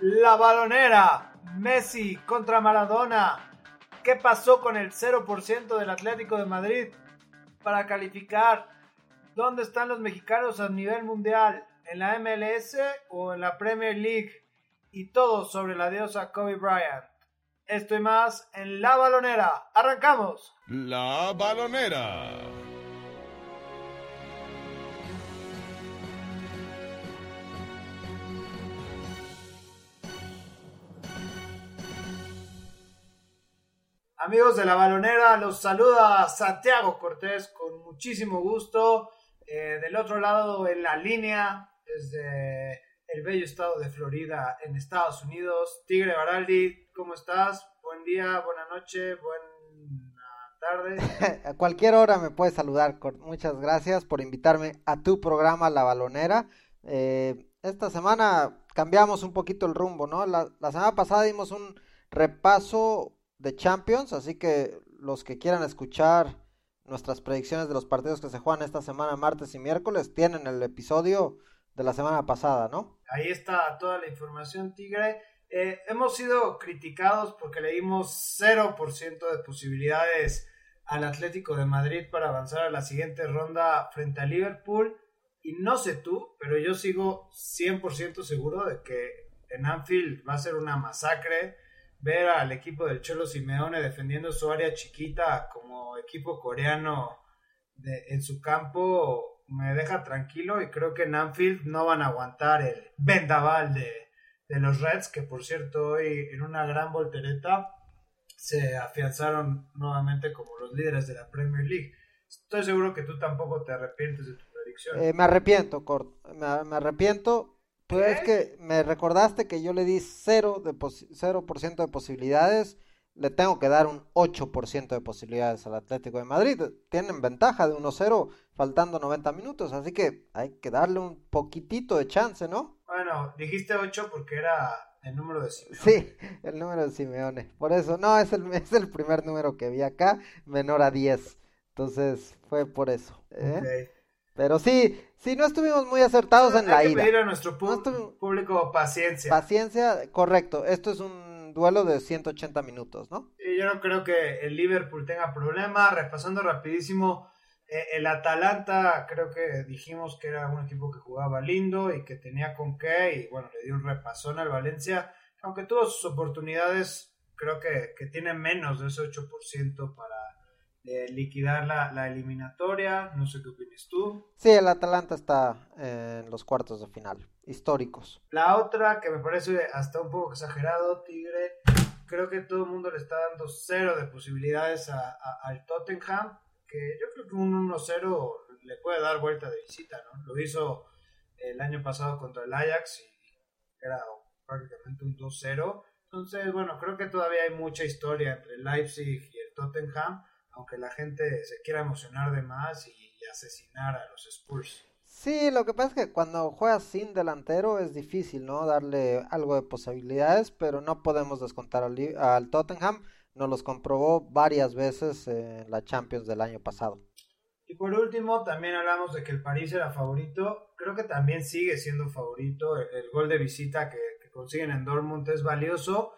La balonera, Messi contra Maradona. ¿Qué pasó con el 0% del Atlético de Madrid para calificar? ¿Dónde están los mexicanos a nivel mundial? ¿En la MLS o en la Premier League? Y todo sobre la diosa Kobe Bryant. Esto y más en La Balonera. ¡Arrancamos! La Balonera. Amigos de la balonera, los saluda Santiago Cortés con muchísimo gusto. Eh, del otro lado en la línea, desde el bello estado de Florida en Estados Unidos, Tigre Baraldi, ¿cómo estás? Buen día, buena noche, buena tarde. a cualquier hora me puedes saludar. Muchas gracias por invitarme a tu programa La Balonera. Eh, esta semana cambiamos un poquito el rumbo, ¿no? La, la semana pasada dimos un repaso de Champions, así que los que quieran escuchar nuestras predicciones de los partidos que se juegan esta semana, martes y miércoles, tienen el episodio de la semana pasada, ¿no? Ahí está toda la información, Tigre. Eh, hemos sido criticados porque le dimos 0% de posibilidades al Atlético de Madrid para avanzar a la siguiente ronda frente a Liverpool. Y no sé tú, pero yo sigo 100% seguro de que en Anfield va a ser una masacre ver al equipo del Cholo Simeone defendiendo su área chiquita como equipo coreano en su campo me deja tranquilo y creo que en Anfield no van a aguantar el vendaval de, de los Reds, que por cierto hoy en una gran voltereta se afianzaron nuevamente como los líderes de la Premier League. Estoy seguro que tú tampoco te arrepientes de tu predicción. Eh, me arrepiento, Cort. Me, me arrepiento pues es que me recordaste que yo le di 0%, de, 0 de posibilidades. Le tengo que dar un 8% de posibilidades al Atlético de Madrid. Tienen ventaja de 1-0 faltando 90 minutos. Así que hay que darle un poquitito de chance, ¿no? Bueno, dijiste 8 porque era el número de Simeone. Sí, el número de Simeone. Por eso, no, es el, es el primer número que vi acá, menor a 10. Entonces fue por eso. ¿eh? Pero sí, sí, no estuvimos muy acertados en la ida. Hay que pedir a nuestro público paciencia. Paciencia, correcto. Esto es un duelo de 180 minutos, ¿no? Y yo no creo que el Liverpool tenga problema. Repasando rapidísimo, eh, el Atalanta creo que dijimos que era un equipo que jugaba lindo y que tenía con qué. Y bueno, le dio un repasón al Valencia. Aunque tuvo sus oportunidades, creo que, que tiene menos de ese 8% para liquidar la, eliminatoria. No sé qué opinas tú. Sí, el Atalanta está en los cuartos de final, históricos. La otra, que me parece hasta un poco exagerado, Tigre, creo que todo el mundo le está dando cero de posibilidades al Tottenham, que yo creo que un 1-0 le puede dar vuelta de visita, ¿no? Lo hizo el año pasado contra el Ajax y era prácticamente un 2-0. Entonces, bueno, creo que todavía hay mucha historia entre el Leipzig y el Tottenham aunque la gente se quiera emocionar de más y, asesinar a los Spurs. Sí, lo que pasa es que cuando juegas sin delantero es difícil, ¿no? Darle algo de posibilidades, pero no podemos descontar al, Tottenham. Nos los comprobó varias veces en la Champions del año pasado. Y por último, también hablamos de que el París era favorito. Creo que también sigue siendo favorito. El, gol de visita que, consiguen en Dortmund es valioso.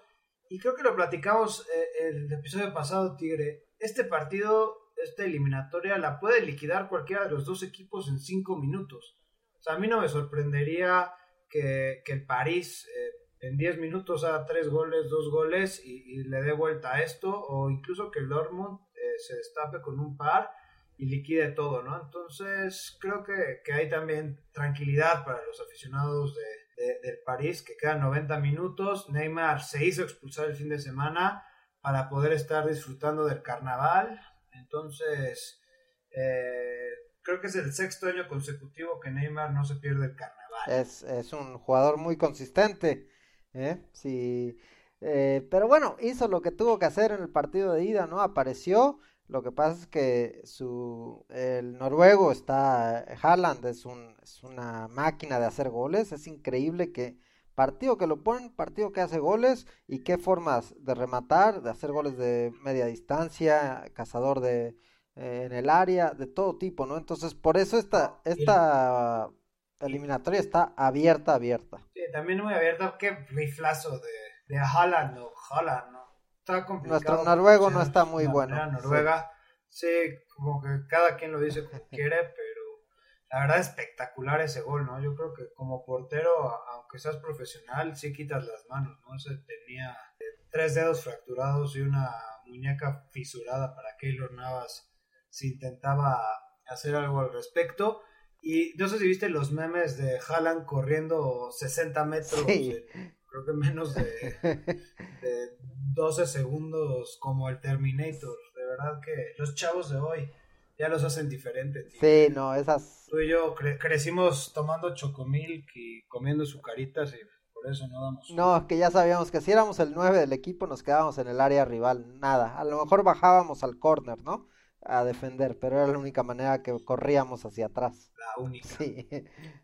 Y creo que lo platicamos eh, el episodio pasado, Tigre este partido, esta eliminatoria, la puede liquidar cualquiera de los dos equipos en cinco minutos. O sea, a mí no me sorprendería que, el París eh, en diez minutos haga tres goles, dos goles y, le dé vuelta a esto, o incluso que el Dortmund eh, se destape con un par y liquide todo, ¿no? Entonces, creo que, hay también tranquilidad para los aficionados del París, que quedan 90 minutos. Neymar se hizo expulsar el fin de semana para poder estar disfrutando del carnaval. Entonces, eh, creo que es el sexto año consecutivo que Neymar no se pierde el carnaval. Es, es un jugador muy consistente. ¿eh? Sí, eh, pero bueno, hizo lo que tuvo que hacer en el partido de ida, ¿no? Apareció. Lo que pasa es que su el noruego está Haaland es un es una máquina de hacer goles, es increíble que Partido que lo ponen, partido que hace goles y qué formas de rematar, de hacer goles de media distancia, cazador de eh, en el área, de todo tipo, ¿no? Entonces, por eso esta, esta eliminatoria está abierta, abierta. Sí, también muy abierta. Qué riflazo de, de Haaland o Haaland, ¿no? Está complicado. Nuestro noruego no está muy bueno. Noruega, sí. como que cada quien lo dice como quiere, pero la verdad espectacular ese gol, ¿no? Yo creo que como portero, aunque seas profesional, sí quitas las manos, ¿no? Se tenía tres dedos fracturados y una muñeca fisurada para Keylor Navas si intentaba hacer algo al respecto. Y no sé si viste los memes de Haaland corriendo 60 metros, creo que menos de, de 12 segundos como el Terminator. De verdad que los chavos de hoy ya los hacen diferentes. Sí, no, esas... Tú y yo crecimos tomando chocomilk y comiendo sucaritas y por eso no damos... No, es que ya sabíamos que si éramos el 9 del equipo nos quedábamos en el área rival, nada. A lo mejor bajábamos al corner, ¿no? A defender, pero era la única manera que corríamos hacia atrás. La única. Sí.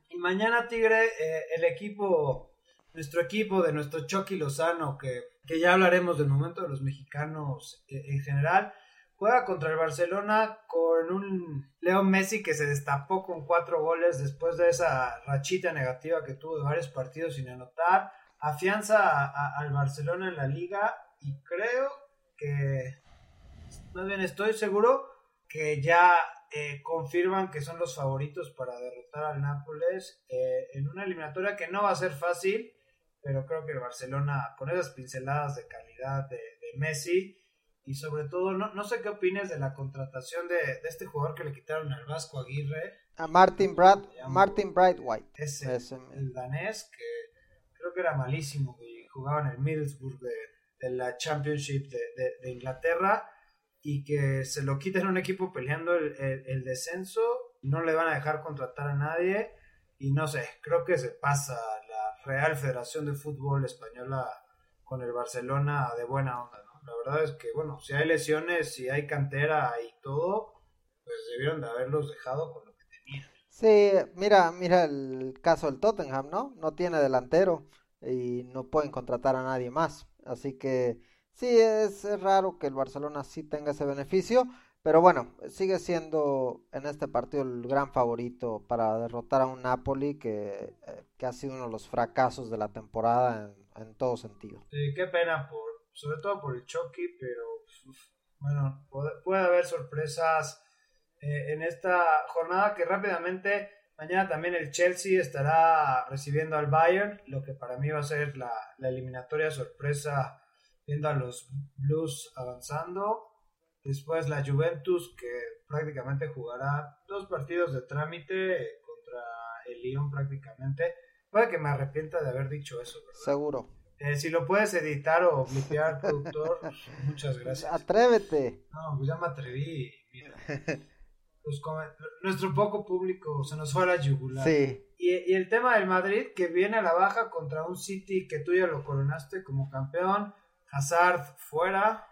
Y mañana, Tigre, eh, el equipo, nuestro equipo de nuestro Chucky Lozano, que, que ya hablaremos del momento de los mexicanos eh, en general Juega contra el Barcelona con un Leo Messi que se destapó con cuatro goles después de esa rachita negativa que tuvo de varios partidos sin anotar. Afianza al Barcelona en la liga y creo que, más bien estoy seguro que ya eh, confirman que son los favoritos para derrotar al Nápoles eh, en una eliminatoria que no va a ser fácil, pero creo que el Barcelona con esas pinceladas de calidad de Messi y sobre todo, no, no sé qué opinas de la contratación de, de, este jugador que le quitaron al Vasco Aguirre. A Martin Brad, Martin Brightwhite. Ese, el danés, que creo que era malísimo, y jugaba en el Middlesbrough de, de la Championship de, de, Inglaterra, y que se lo quiten a un equipo peleando el, el, descenso, no le van a dejar contratar a nadie, y no sé, creo que se pasa la Real Federación de Fútbol Española con el Barcelona de buena onda. La verdad es que, bueno, si hay lesiones, si hay cantera y todo, pues debieron de haberlos dejado con lo que tenían. Sí, mira, mira el caso del Tottenham, ¿no? No tiene delantero y no pueden contratar a nadie más. Así que sí, es, raro que el Barcelona sí tenga ese beneficio. Pero bueno, sigue siendo en este partido el gran favorito para derrotar a un Napoli que, eh, que ha sido uno de los fracasos de la temporada en, en todo sentido. Sí, qué pena por, sobre todo por el Chucky, pero bueno, puede, haber sorpresas eh, en esta jornada que rápidamente mañana también el Chelsea estará recibiendo al Bayern, lo que para mí va a ser la, eliminatoria sorpresa viendo a los Blues avanzando. Después la Juventus que prácticamente jugará dos partidos de trámite contra el Lyon prácticamente. Puede que me arrepienta de haber dicho eso. Seguro. Eh, si lo puedes editar o blipear, productor, muchas gracias. Atrévete. No, pues ya me atreví. Pues nuestro poco público se nos fue a la yugular. Sí. Y, y, el tema del Madrid, que viene a la baja contra un City que tú ya lo coronaste como campeón. Hazard fuera,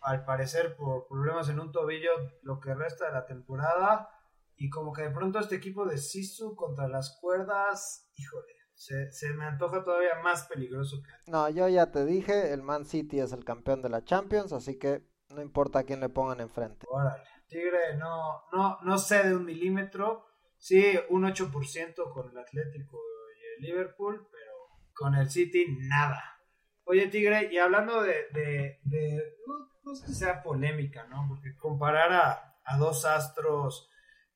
al parecer por problemas en un tobillo, lo que resta de la temporada. Y como que de pronto este equipo de Sisu contra las cuerdas, híjole se, me antoja todavía más peligroso que No, yo ya te dije, el Man City es el campeón de la Champions, así que no importa a quién le pongan enfrente. Órale, Tigre no, no, no de un milímetro, sí un 8% con el Atlético y el Liverpool, pero con el City nada. Oye, Tigre, y hablando de, de, de no, sé si sea polémica, ¿no? Porque comparar a, a dos astros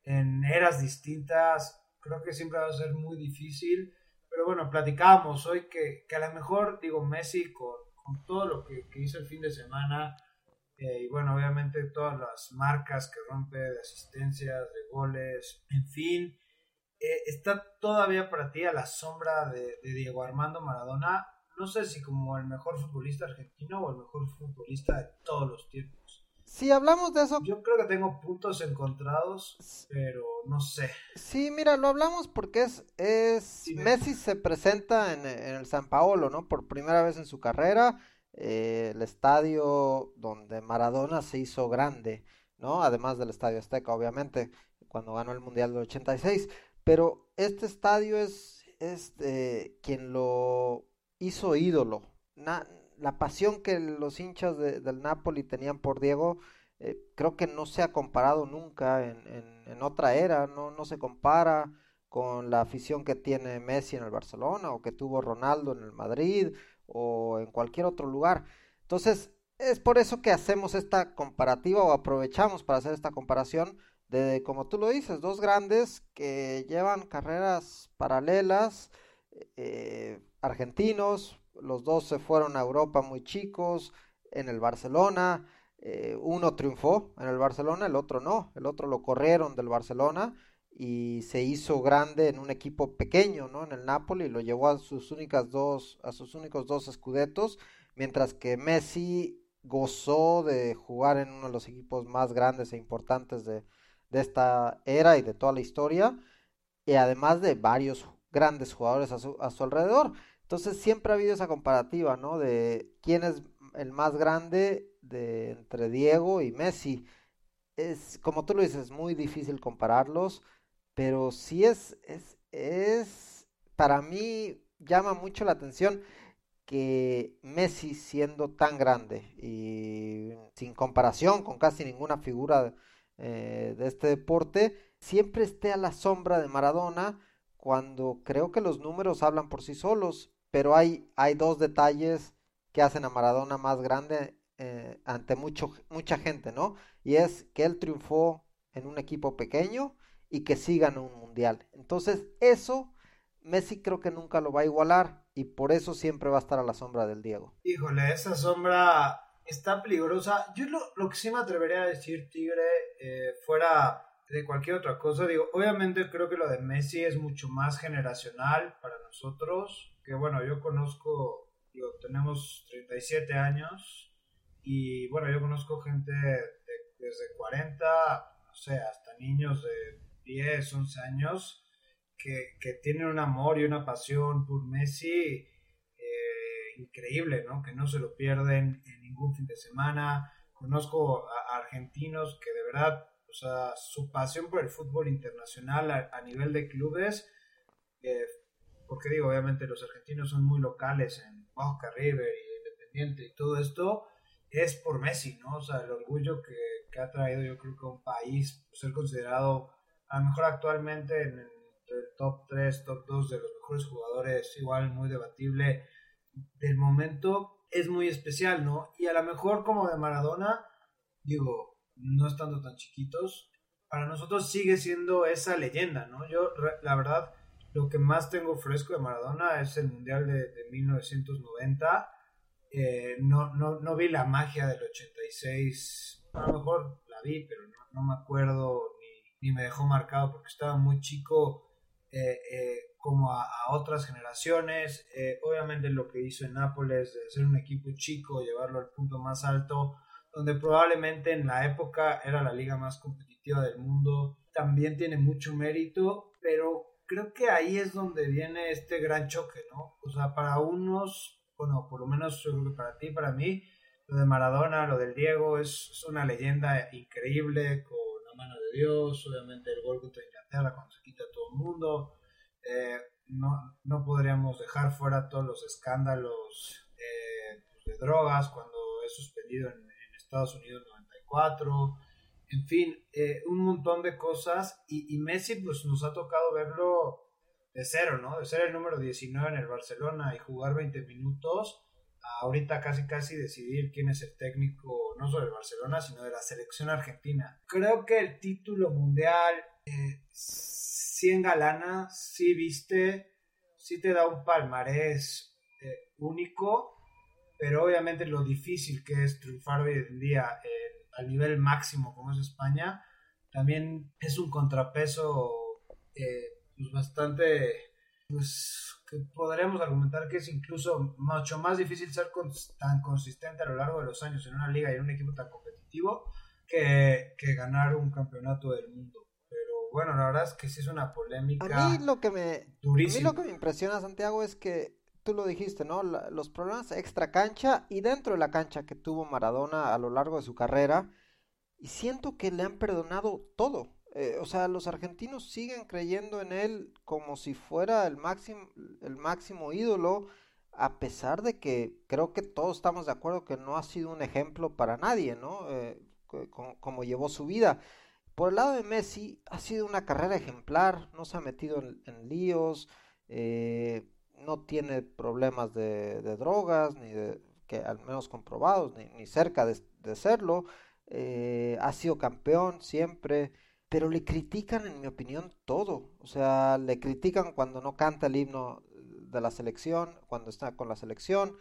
en eras distintas, creo que siempre va a ser muy difícil. Pero bueno, platicábamos hoy que, que a lo mejor, digo, Messi con, con todo lo que, hizo el fin de semana, eh, y bueno, obviamente todas las marcas que rompe de asistencias, de goles, en fin, eh, está todavía para ti a la sombra de, de, Diego Armando Maradona, no sé si como el mejor futbolista argentino o el mejor futbolista de todos los tiempos. Si hablamos de eso... Yo creo que tengo puntos encontrados, pero no sé. Sí, mira, lo hablamos porque es... es Messi se presenta en, el San Paolo, ¿no? Por primera vez en su carrera. Eh, el estadio donde Maradona se hizo grande, ¿no? Además del Estadio Azteca, obviamente, cuando ganó el Mundial del 86. Pero este estadio es, es eh, quien lo hizo ídolo. Na, la pasión que los hinchas del Napoli tenían por Diego, eh, creo que no se ha comparado nunca en, en, otra era, no, no se compara con la afición que tiene Messi en el Barcelona o que tuvo Ronaldo en el Madrid o en cualquier otro lugar. Entonces, es por eso que hacemos esta comparativa o aprovechamos para hacer esta comparación de, como tú lo dices, dos grandes que llevan carreras paralelas, eh, argentinos, los dos se fueron a Europa muy chicos, en el Barcelona, eh, uno triunfó en el Barcelona, el otro no, el otro lo corrieron del Barcelona y se hizo grande en un equipo pequeño, ¿no? En el Napoli, lo llevó a sus únicas dos, a sus únicos dos escudetos, mientras que Messi gozó de jugar en uno de los equipos más grandes e importantes de, de esta era y de toda la historia, y además de varios grandes jugadores a su, a su alrededor. Entonces siempre ha habido esa comparativa, ¿no? De quién es el más grande de entre Diego y Messi. Es, como tú lo dices, muy difícil compararlos, pero sí es, es, es, para mí llama mucho la atención que Messi siendo tan grande y sin comparación con casi ninguna figura eh, de este deporte, siempre esté a la sombra de Maradona cuando creo que los números hablan por sí solos, pero hay, hay dos detalles que hacen a Maradona más grande eh, ante mucho, mucha gente, ¿no? Y es que él triunfó en un equipo pequeño y que sí ganó un mundial. Entonces, eso Messi creo que nunca lo va a igualar y por eso siempre va a estar a la sombra del Diego. Híjole, esa sombra está peligrosa. Yo lo, que sí me atrevería a decir, Tigre, eh, fuera de cualquier otra cosa, digo, obviamente creo que lo de Messi es mucho más generacional para nosotros, que bueno, yo conozco, digo, tenemos 37 años y bueno, yo conozco gente desde 40, no sé, hasta niños de 10, 11 años que, que tienen un amor y una pasión por Messi increíble, ¿no? Que no se lo pierden en ningún fin de semana. Conozco a argentinos que de verdad, o sea, su pasión por el fútbol internacional a, nivel de clubes, eh, porque digo, obviamente los argentinos son muy locales en Boca River y Independiente y todo esto, es por Messi, ¿no? O sea, el orgullo que, que ha traído yo creo que un país, ser considerado a lo mejor actualmente en el top 3, top 2 de los mejores jugadores, igual muy debatible del momento es muy especial, ¿no? Y a lo mejor como de Maradona, digo, no estando tan chiquitos, para nosotros sigue siendo esa leyenda, ¿no? Yo, la verdad, lo que más tengo fresco de Maradona es el Mundial de, 1990. Eh, no, no, no, vi la magia del 86, a lo mejor la vi, pero no, me acuerdo ni, me dejó marcado porque estaba muy chico. Eh, eh, como a, otras generaciones. Obviamente lo que hizo en Nápoles de ser un equipo chico, llevarlo al punto más alto, donde probablemente en la época era la liga más competitiva del mundo, también tiene mucho mérito, pero creo que ahí es donde viene este gran choque, ¿no? O sea, para unos, bueno, por lo menos para ti, para mí, lo de Maradona, lo del Diego, es, una leyenda increíble con la mano de Dios, obviamente el gol contra Inglaterra cuando se quita todo el mundo, eh, no, no, podríamos dejar fuera todos los escándalos eh, de drogas cuando es suspendido en, Estados Unidos 94, en fin, eh, un montón de cosas y, Messi pues nos ha tocado verlo de cero, ¿no? De ser el número 19 en el Barcelona y jugar 20 minutos, ahorita casi casi decidir quién es el técnico no solo del Barcelona, sino de la selección argentina. Creo que el título mundial sí engalana, sí viste, sí te da un palmarés eh, único, pero obviamente lo difícil que es triunfar hoy en día al nivel máximo como es España, también es un contrapeso eh, pues bastante, pues que podríamos argumentar que es incluso mucho más difícil ser tan consistente a lo largo de los años en una liga y en un equipo tan competitivo que, que ganar un campeonato del mundo bueno, la verdad es que sí es una polémica. A mí lo que me, lo que me impresiona, Santiago, es que tú lo dijiste, ¿no? los problemas extra cancha y dentro de la cancha que tuvo Maradona a lo largo de su carrera. Y siento que le han perdonado todo. Eh, o sea, los argentinos siguen creyendo en él como si fuera el máximo, el máximo ídolo, a pesar de que creo que todos estamos de acuerdo que no ha sido un ejemplo para nadie, ¿no? Eh, como llevó su vida Por el lado de Messi, ha sido una carrera ejemplar, no se ha metido en, líos, eh, no tiene problemas de, drogas, ni de, que al menos comprobados, ni, cerca de, serlo. Eh, ha sido campeón siempre, pero le critican, en mi opinión, todo. O sea, le critican cuando no canta el himno de la selección, cuando está con la selección,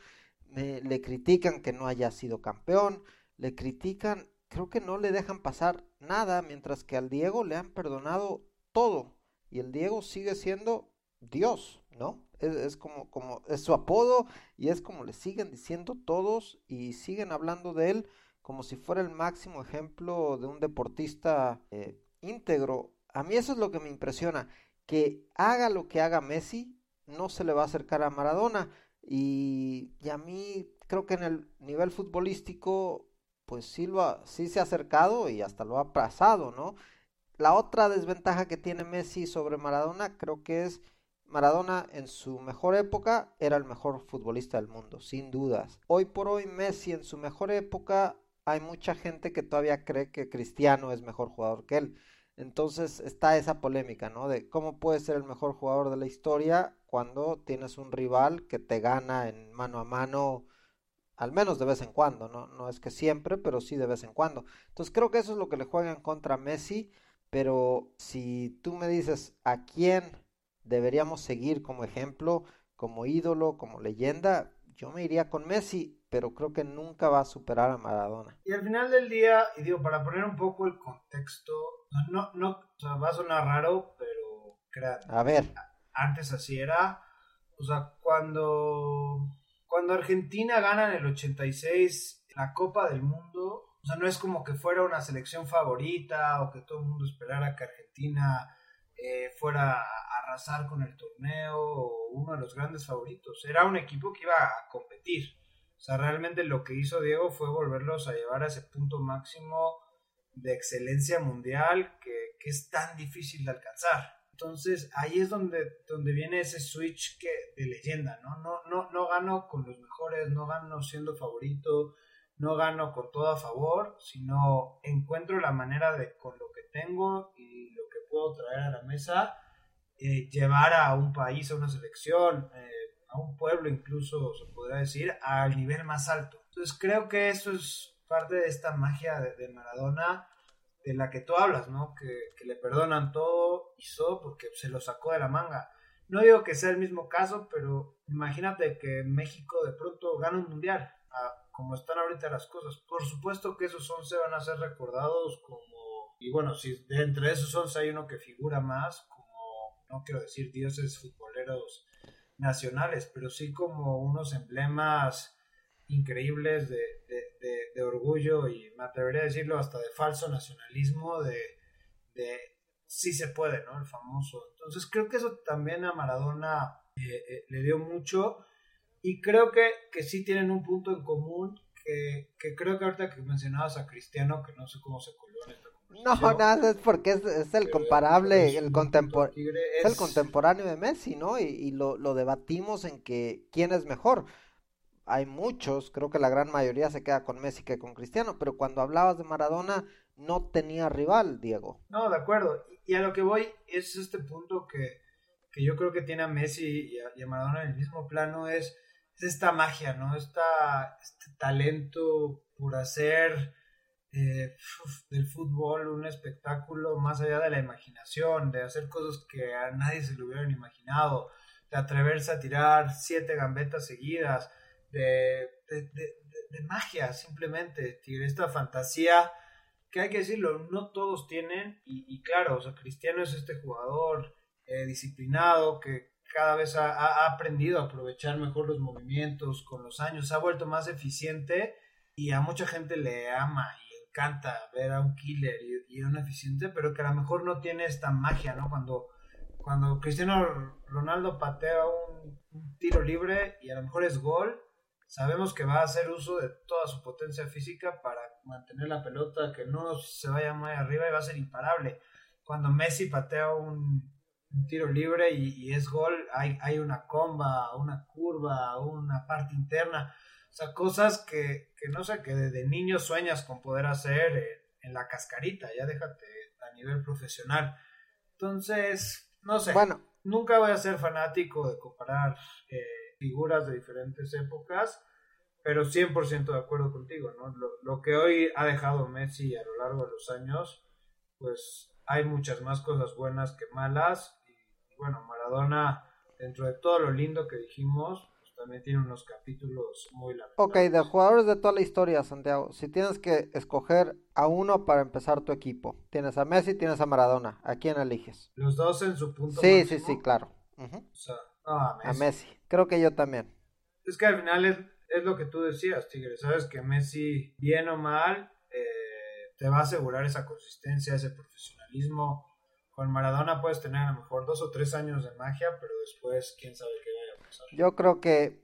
le critican que no haya sido campeón, le critican creo que no le dejan pasar nada, mientras que al Diego le han perdonado todo. Y el Diego sigue siendo Dios, ¿no? Es, como, como, es su apodo y es como le siguen diciendo todos y siguen hablando de él como si fuera el máximo ejemplo de un deportista eh, íntegro. A mí eso es lo que me impresiona, que haga lo que haga Messi, no se le va a acercar a Maradona. Y, y a mí creo que en el nivel futbolístico pues sí, lo sí se ha acercado y hasta lo ha pasado, ¿no? La otra desventaja que tiene Messi sobre Maradona creo que es Maradona en su mejor época era el mejor futbolista del mundo, sin dudas. Hoy por hoy Messi en su mejor época hay mucha gente que todavía cree que Cristiano es mejor jugador que él. Entonces está esa polémica, ¿no? De cómo puede ser el mejor jugador de la historia cuando tienes un rival que te gana en mano a mano al menos de vez en cuando, ¿no? no es que siempre, pero sí de vez en cuando. Entonces creo que eso es lo que le juegan contra Messi, pero si tú me dices a quién deberíamos seguir como ejemplo, como ídolo, como leyenda, yo me iría con Messi, pero creo que nunca va a superar a Maradona. Y al final del día, y digo, para poner un poco el contexto, no, no, o sea, va a sonar raro, pero a ver, antes así era, o sea, cuando cuando Argentina gana en el 86 la Copa del Mundo, o sea, no es como que fuera una selección favorita o que todo el mundo esperara que Argentina eh, fuera arrasar con el torneo o uno de los grandes favoritos. Era un equipo que iba a competir. O sea, realmente lo que hizo Diego fue volverlos a llevar a ese punto máximo de excelencia mundial que, que es tan difícil de alcanzar. Entonces ahí es donde, donde viene ese switch que, de leyenda, ¿no? No, no, no gano con los mejores, no gano siendo favorito, no gano con todo a favor, sino encuentro la manera de con lo que tengo y lo que puedo traer a la mesa, eh, llevar a un país, a una selección, eh, a un pueblo incluso, se podría decir, al nivel más alto. Entonces creo que eso es parte de esta magia de, de Maradona de la que tú hablas, ¿no? Que, le perdonan todo, hizo porque se lo sacó de la manga. No digo que sea el mismo caso, pero imagínate que México de pronto gana un mundial, como están ahorita las cosas. Por supuesto que esos 11 van a ser recordados como, y bueno, si de entre esos 11 hay uno que figura más, no quiero decir dioses futboleros nacionales, pero sí como unos emblemas increíbles de, de, orgullo y me atrevería a decirlo hasta de falso nacionalismo, de, de sí se puede, ¿no? El famoso. Entonces creo que eso también a Maradona eh, eh, le dio mucho y creo que, que sí tienen un punto en común que, que, creo que ahorita que mencionabas a Cristiano, que no sé cómo se coló en esta no, nada, es porque es, es el comparable, el, contemporáneo es... el contemporáneo de Messi, ¿no? Y, y lo, lo, debatimos en que quién es mejor hay muchos, creo que la gran mayoría se queda con Messi que con Cristiano, pero cuando hablabas de Maradona no tenía rival, Diego. No, de acuerdo. Y a lo que voy es este punto que, que yo creo que tiene a Messi y a, Maradona en el mismo plano, es, esta magia, ¿no? Esta, este talento por hacer eh, del fútbol un espectáculo más allá de la imaginación, de hacer cosas que a nadie se le hubieran imaginado, de atreverse a tirar siete gambetas seguidas, de, de, magia, simplemente, esta fantasía que hay que decirlo, no todos tienen, y, claro, o sea, Cristiano es este jugador eh, disciplinado que cada vez ha, aprendido a aprovechar mejor los movimientos con los años, ha vuelto más eficiente y a mucha gente le ama encanta ver a un killer y, y un eficiente, pero que a lo mejor no tiene esta magia, ¿no? Cuando, cuando Cristiano Ronaldo patea un, tiro libre y a lo mejor es gol, Sabemos que va a hacer uso de toda su potencia física para mantener la pelota, que no se vaya muy arriba y va a ser imparable. Cuando Messi patea un, tiro libre y, es gol, hay, hay una comba, una curva, una parte interna. O sea, cosas que, que no sé, que desde niño sueñas con poder hacer en, la cascarita. Ya déjate a nivel profesional. Entonces, no sé. Bueno. Nunca voy a ser fanático de comparar eh, figuras de diferentes épocas, pero 100% de acuerdo contigo, ¿no? Lo, lo, que hoy ha dejado Messi a lo largo de los años, pues hay muchas más cosas buenas que malas. Y bueno, Maradona, dentro de todo lo lindo que dijimos, también tiene unos capítulos muy largos. Ok, de jugadores de toda la historia, Santiago, si tienes que escoger a uno para empezar tu equipo, tienes a Messi, tienes a Maradona, ¿a quién eliges? Los dos en su punto Sí, máximo? sí, sí, claro. O sea, a, Messi. a Messi. Creo que yo también. Es que al final es, es lo que tú decías, Tigre. Sabes que Messi, bien o mal, eh, te va a asegurar esa consistencia, ese profesionalismo. Con Maradona puedes tener a lo mejor dos o tres años de magia, pero después quién sabe qué. Yo creo que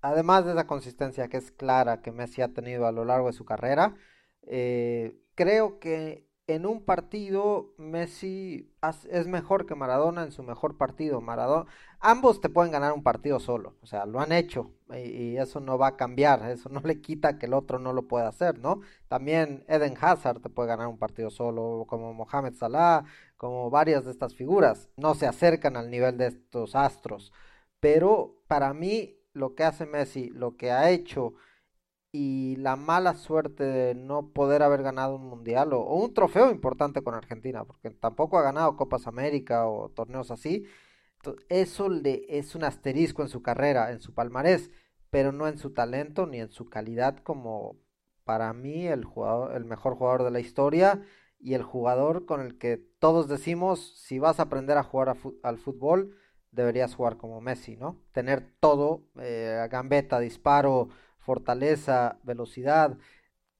además de esa consistencia que es clara que Messi ha tenido a lo largo de su carrera, eh, creo que en un partido Messi es mejor que Maradona en su mejor partido. Maradona, ambos te pueden ganar un partido solo, o sea, lo han hecho y, y, eso no va a cambiar, eso no le quita que el otro no lo pueda hacer, ¿no? También Eden Hazard te puede ganar un partido solo, como Mohamed Salah, como varias de estas figuras, no se acercan al nivel de estos astros, pero para mí lo que hace Messi, lo que ha hecho y la mala suerte de no poder haber ganado un mundial o, un trofeo importante con Argentina, porque tampoco ha ganado Copas América o torneos así. Eso es un asterisco en su carrera, en su palmarés, pero no en su talento ni en su calidad como para mí el jugador, el mejor jugador de la historia y el jugador con el que todos decimos si vas a aprender a jugar al fútbol deberías jugar como Messi, ¿no? Tener todo, eh, gambeta, disparo, fortaleza, velocidad,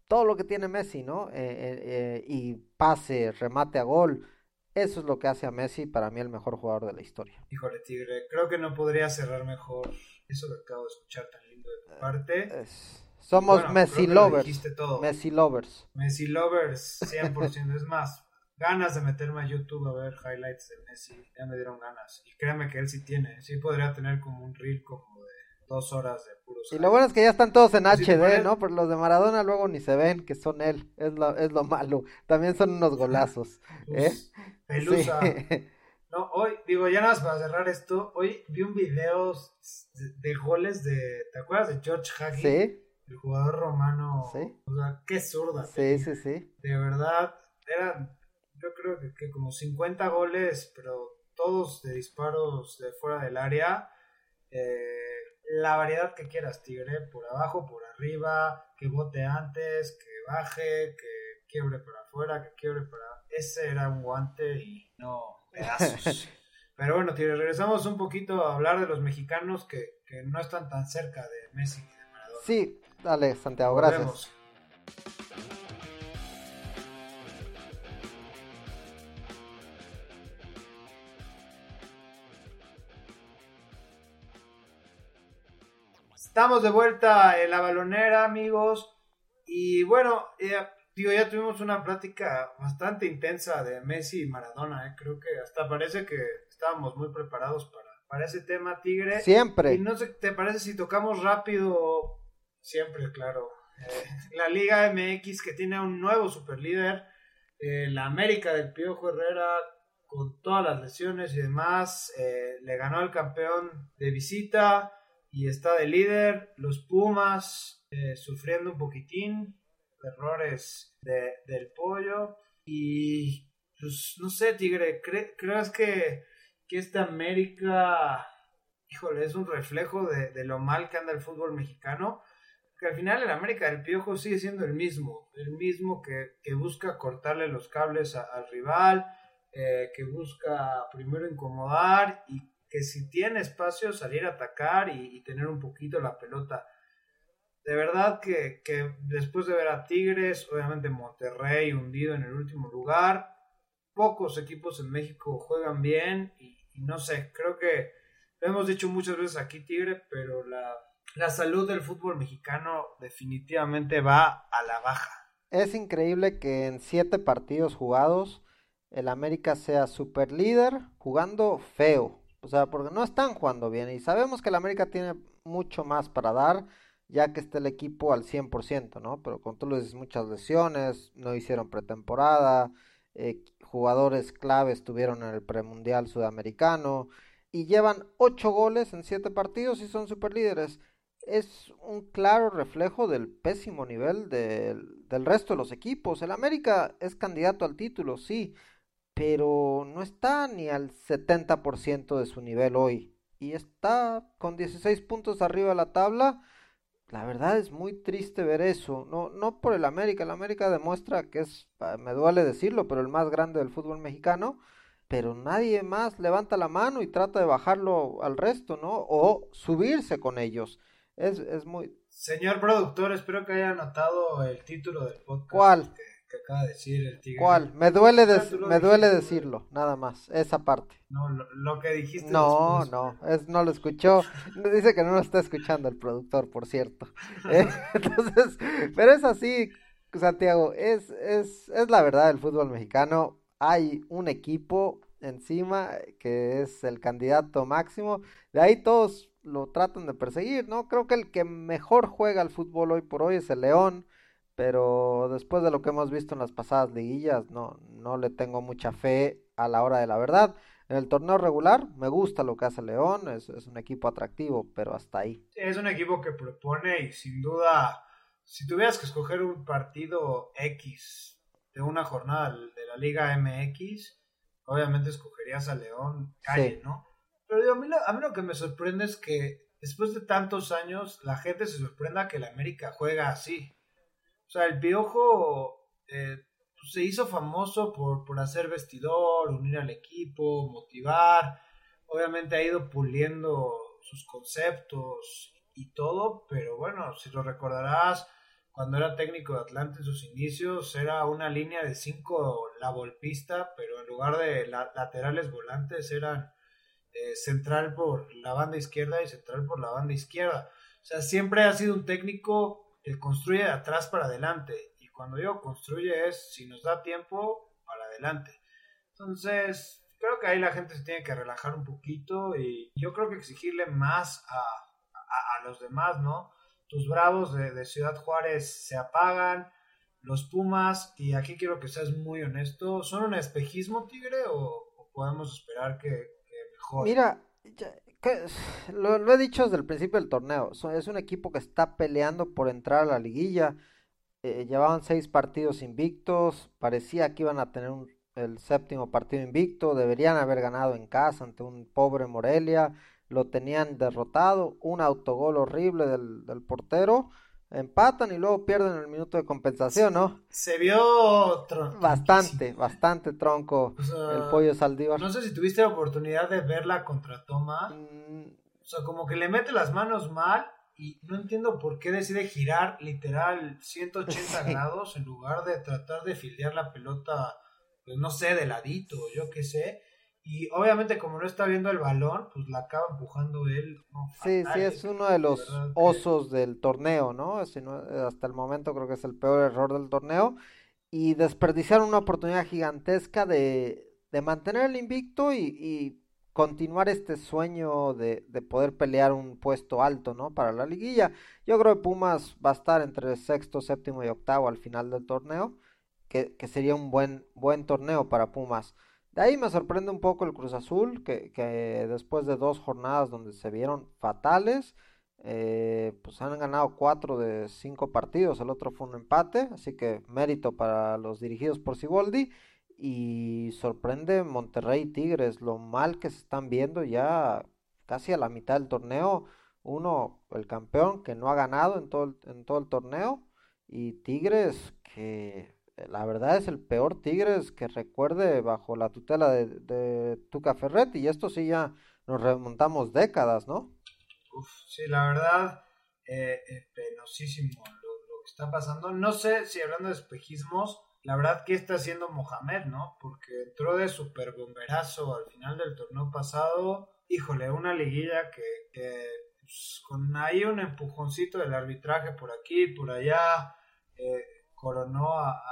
todo lo que tiene Messi, ¿no? Eh, eh, y pase, remate a gol. Eso es lo que hace a Messi para mí el mejor jugador de la historia. Híjole, Tigre, creo que no podría cerrar mejor eso que acabo de escuchar tan lindo de tu parte. Es... Somos bueno, Messi lovers. Todo. Messi lovers. Messi lovers, 100%. es más, ganas de meterme a YouTube a ver highlights de Messi. Ya me dieron ganas. Y créeme que él sí tiene. Sí podría tener como un reel como de dos horas de puros. Y lo bueno es que ya están todos en HD, si pones... ¿no? Pero los de Maradona luego ni se ven que son él. Es lo, es lo malo. También son unos golazos. ¿eh? Pelusa. Sí. No, hoy, digo, ya nada más para cerrar esto. Hoy vi un video de, de goles de. ¿Te acuerdas de George Hagi? Sí. El jugador romano. Sí. O sea, qué zurda. Sí, sí, sí. De verdad, eran. Yo creo que, que como 50 goles, pero todos de disparos de fuera del área. Eh, la variedad que quieras, Tigre, por abajo, por arriba, que bote antes, que baje, que quiebre para afuera, que quiebre para... Ese era un guante y no pedazos. Pero bueno, Tigre, regresamos un poquito a hablar de los mexicanos que, que no están tan cerca de Messi y de Maradona. Sí, dale, Santiago, gracias. Estamos de vuelta en la balonera, amigos. Y bueno, eh, digo, ya tuvimos una plática bastante intensa de Messi y Maradona. Eh. Creo que hasta parece que estábamos muy preparados para, para ese tema, Tigre. Siempre. Y no sé, ¿te parece si tocamos rápido? Siempre, claro. Eh, la Liga MX que tiene un nuevo superlíder. Eh, la América del Piojo Herrera con todas las lesiones y demás. Eh, le ganó al campeón de visita y está de líder. Los Pumas eh, sufriendo un poquitín, errores de, del pollo. Y pues no sé, Tigre, ¿cre ¿crees que, que esta América, híjole, es un reflejo de, de, lo mal que anda el fútbol mexicano? Que al final el América del Piojo sigue siendo el mismo, el mismo que, que busca cortarle los cables a, al rival, eh, que busca primero incomodar y que si tiene espacio salir a atacar y, tener un poquito la pelota. De verdad que, después de ver a Tigres, obviamente Monterrey hundido en el último lugar, pocos equipos en México juegan bien y, y no sé, creo que lo hemos dicho muchas veces aquí Tigre, pero la, la salud del fútbol mexicano definitivamente va a la baja. Es increíble que en siete partidos jugados el América sea super líder jugando feo. O sea, porque no están jugando bien. Y sabemos que el América tiene mucho más para dar, ya que está el equipo al 100%, ¿no? Pero con tú lo muchas lesiones, no hicieron pretemporada, eh, jugadores clave estuvieron en el premundial sudamericano y llevan 8 goles en 7 partidos y son superlíderes. Es un claro reflejo del pésimo nivel del, del resto de los equipos. El América es candidato al título, sí, pero no está ni al 70% de su nivel hoy. Y está con 16 puntos arriba de la tabla. La verdad es muy triste ver eso. No, no por el América. El América demuestra que es, ah, me duele decirlo, pero el más grande del fútbol mexicano. Pero nadie más levanta la mano y trata de bajarlo al resto, ¿no? O subirse con ellos. Es, es muy... Señor productor, espero que haya anotado el título del podcast. ¿Cuál? Acaba de decir el tigre. ¿Cuál? Me duele, me duele decirlo, nada más, esa parte. No, lo, que dijiste. No, no, es, no lo escuchó. Dice que no lo está escuchando el productor, por cierto. Eh, entonces, pero es así, Santiago, es, es, es la verdad del fútbol mexicano. Hay un equipo encima que es el candidato máximo. De ahí todos lo tratan de perseguir, ¿no? Creo que el que mejor juega al fútbol hoy por hoy es el León pero después de lo que hemos visto en las pasadas liguillas, no, no le tengo mucha fe a la hora de la verdad. En el torneo regular me gusta lo que hace León, es, un equipo atractivo, pero hasta ahí. Es un equipo que propone y sin duda, si tuvieras que escoger un partido X de una jornada de la Liga MX, obviamente escogerías a León calle, ¿no? Pero a, mí lo, a mí lo que me sorprende es que después de tantos años la gente se sorprenda que la América juega así. Sea, el Piojo eh, pues, se hizo famoso por, por hacer vestidor, unir al equipo, motivar. Obviamente ha ido puliendo sus conceptos y todo, pero bueno, si lo recordarás, cuando era técnico de Atlante en sus inicios, era una línea de cinco la golpista, pero en lugar de laterales volantes eran eh, central por la banda izquierda y central por la banda izquierda. O sea, siempre ha sido un técnico que construye de atrás para adelante. Y cuando digo construye es si nos da tiempo para adelante. Entonces, creo que ahí la gente se tiene que relajar un poquito y yo creo que exigirle más a, a, los demás, ¿no? Tus bravos de, Ciudad Juárez se apagan, los Pumas, y aquí quiero que seas muy honesto, ¿son un espejismo, Tigre, o, podemos esperar que, que mejore? Mira, lo, he dicho desde el principio del torneo. es un equipo que está peleando por entrar a la liguilla. Eh, llevaban seis partidos invictos. Parecía que iban a tener el séptimo partido invicto. Deberían haber ganado en casa ante un pobre Morelia. Lo tenían derrotado. Un autogol horrible del portero empatan y luego pierden el minuto de compensación, ¿no? Se vio bastante, bastante tronco el pollo Saldívar. No sé si tuviste la oportunidad de verla contra Toma. Mm. O sea, como que le mete las manos mal y no entiendo por qué decide girar literal 180 grados en lugar de tratar de fildear la pelota, pues no sé, de ladito, yo qué sé. Y obviamente como no está viendo el balón, pues la acaba empujando él. sí, sí, es uno de los osos del torneo, ¿no? Hasta el momento creo que es el peor error del torneo. Y desperdiciar una oportunidad gigantesca de, de mantener el invicto y, continuar este sueño de, de, poder pelear un puesto alto, ¿no? Para la liguilla. Yo creo que Pumas va a estar entre sexto, séptimo y octavo al final del torneo, que, que sería un buen, buen torneo para Pumas. De ahí me sorprende un poco el Cruz Azul, que, después de dos jornadas donde se vieron fatales, eh, pues han ganado cuatro de cinco partidos, el otro fue un empate, así que mérito para los dirigidos por Siboldi. Y sorprende Monterrey Tigres, lo mal que se están viendo ya casi a la mitad del torneo. Uno, el campeón, que no ha ganado en todo el torneo. Y Tigres, que la verdad es el peor Tigres que recuerde bajo la tutela de, de Tuca Ferretti. Y esto sí ya nos remontamos décadas, ¿no? Uf, sí, la verdad, eh, eh, penosísimo lo, que está pasando. No sé si hablando de espejismos, la verdad, ¿qué está haciendo Mohamed, no? Porque entró de super bomberazo al final del torneo pasado. Híjole, una liguilla que, que pues, con ahí un empujoncito del arbitraje por aquí, por allá, eh, coronó a,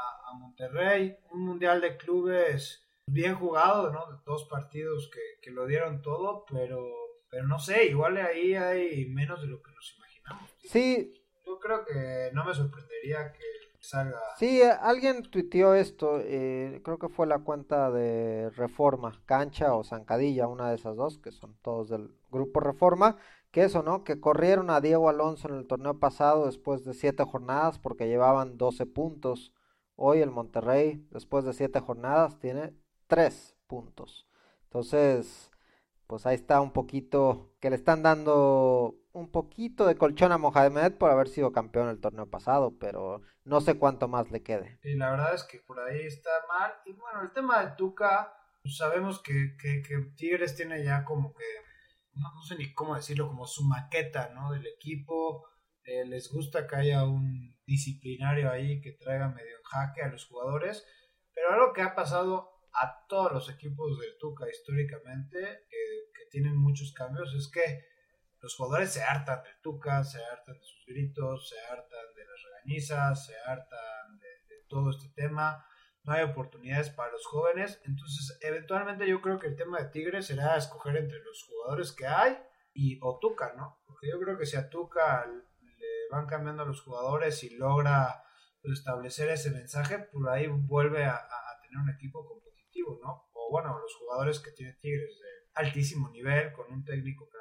Monterrey, un mundial de clubes bien jugado, ¿no? Dos partidos que, lo dieron todo, pero, pero no sé, igual ahí hay menos de lo que nos imaginamos. Sí. Yo creo que no me sorprendería que salga. Sí, alguien tuiteó esto, eh, creo que fue la cuenta de Reforma, Cancha o Zancadilla, una de esas dos, que son todos del grupo Reforma, que eso, ¿no? Que corrieron a Diego Alonso en el torneo pasado después de siete jornadas porque llevaban 12 puntos. Hoy el Monterrey, después de siete jornadas, tiene tres puntos. Entonces, pues ahí está un poquito que le están dando un poquito de colchón a Mohamed por haber sido campeón el torneo pasado, pero no sé cuánto más le quede. Y la verdad es que por ahí está mal. Y bueno, el tema de Tuca, pues sabemos que, que, Tigres tiene ya como que, no, sé ni cómo decirlo, como su maqueta, ¿no? Del equipo. Eh, les gusta que haya un disciplinario ahí que traiga medio en jaque a los jugadores. Pero algo que ha pasado a todos los equipos del Tuca históricamente, que tienen muchos cambios, es que los jugadores se hartan del Tuca, se hartan de sus gritos, se hartan de las regañizas, se hartan de, todo este tema. No hay oportunidades para los jóvenes. Entonces, eventualmente yo creo que el tema de Tigres será escoger entre los jugadores que hay y o Tuca, ¿no? Porque yo creo que si a Tuca le van cambiando a los jugadores y logra establecer ese mensaje, por ahí vuelve a, a tener un equipo competitivo, ¿no? O bueno, los jugadores que tiene Tigres de altísimo nivel, con un técnico que